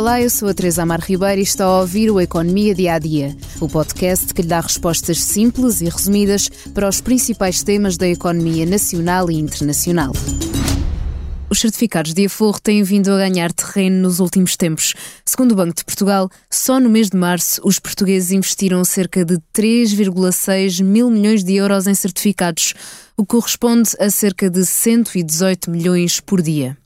Olá, eu sou a Teresa Amar Ribeiro e está a ouvir o Economia Dia a Dia, o podcast que lhe dá respostas simples e resumidas para os principais temas da economia nacional e internacional. Os certificados de aforro têm vindo a ganhar terreno nos últimos tempos. Segundo o Banco de Portugal, só no mês de março os portugueses investiram cerca de 3,6 mil milhões de euros em certificados, o que corresponde a cerca de 118 milhões por dia.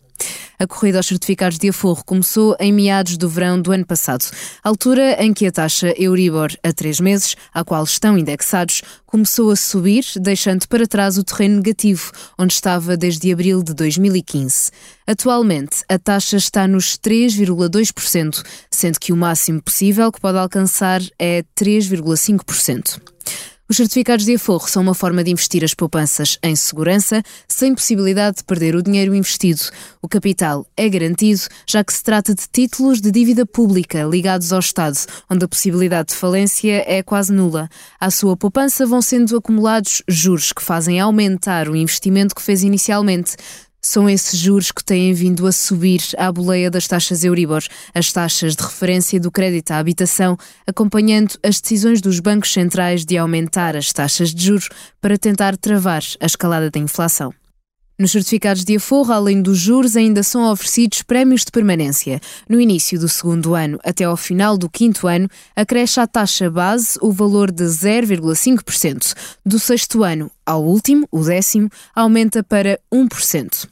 A corrida aos certificados de aforro começou em meados do verão do ano passado, altura em que a taxa Euribor a três meses, à qual estão indexados, começou a subir, deixando para trás o terreno negativo, onde estava desde abril de 2015. Atualmente, a taxa está nos 3,2%, sendo que o máximo possível que pode alcançar é 3,5%. Os certificados de aforro são uma forma de investir as poupanças em segurança, sem possibilidade de perder o dinheiro investido. O capital é garantido, já que se trata de títulos de dívida pública ligados ao Estado, onde a possibilidade de falência é quase nula. À sua poupança vão sendo acumulados juros que fazem aumentar o investimento que fez inicialmente. São esses juros que têm vindo a subir à boleia das taxas Euribor, as taxas de referência do crédito à habitação, acompanhando as decisões dos bancos centrais de aumentar as taxas de juros para tentar travar a escalada da inflação. Nos certificados de aforro, além dos juros, ainda são oferecidos prémios de permanência. No início do segundo ano até ao final do quinto ano, acresce à taxa base o valor de 0,5%. Do sexto ano ao último, o décimo, aumenta para 1%.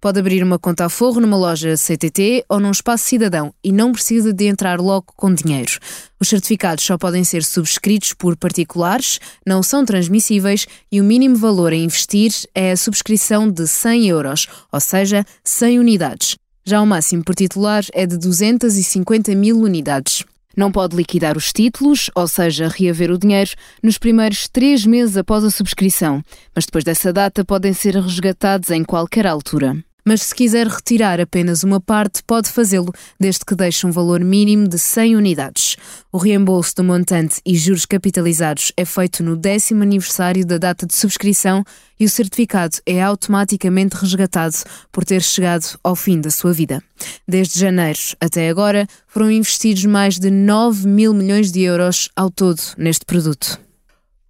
Pode abrir uma conta a forro numa loja CTT ou num espaço cidadão e não precisa de entrar logo com dinheiro. Os certificados só podem ser subscritos por particulares, não são transmissíveis e o mínimo valor a investir é a subscrição de 100 euros, ou seja, 100 unidades. Já o máximo por titular é de 250 mil unidades. Não pode liquidar os títulos, ou seja, reaver o dinheiro, nos primeiros três meses após a subscrição, mas depois dessa data podem ser resgatados em qualquer altura mas se quiser retirar apenas uma parte, pode fazê-lo, desde que deixe um valor mínimo de 100 unidades. O reembolso do montante e juros capitalizados é feito no décimo aniversário da data de subscrição e o certificado é automaticamente resgatado por ter chegado ao fim da sua vida. Desde janeiro até agora, foram investidos mais de 9 mil milhões de euros ao todo neste produto.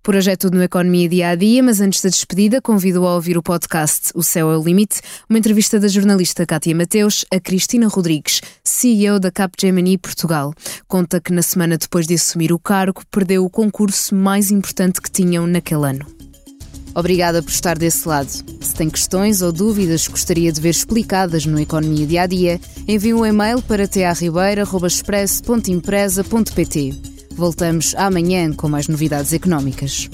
Por hoje é tudo no Economia Dia a Dia, mas antes da despedida, convido a ouvir o podcast O Céu é o Limite, uma entrevista da jornalista Cátia Mateus a Cristina Rodrigues, CEO da Capgemini Portugal. Conta que na semana depois de assumir o cargo, perdeu o concurso mais importante que tinham naquele ano. Obrigada por estar desse lado. Se tem questões ou dúvidas que gostaria de ver explicadas no Economia Dia a Dia, envie um e-mail para tearribeira.express.empresa.pt. Voltamos amanhã com mais novidades económicas.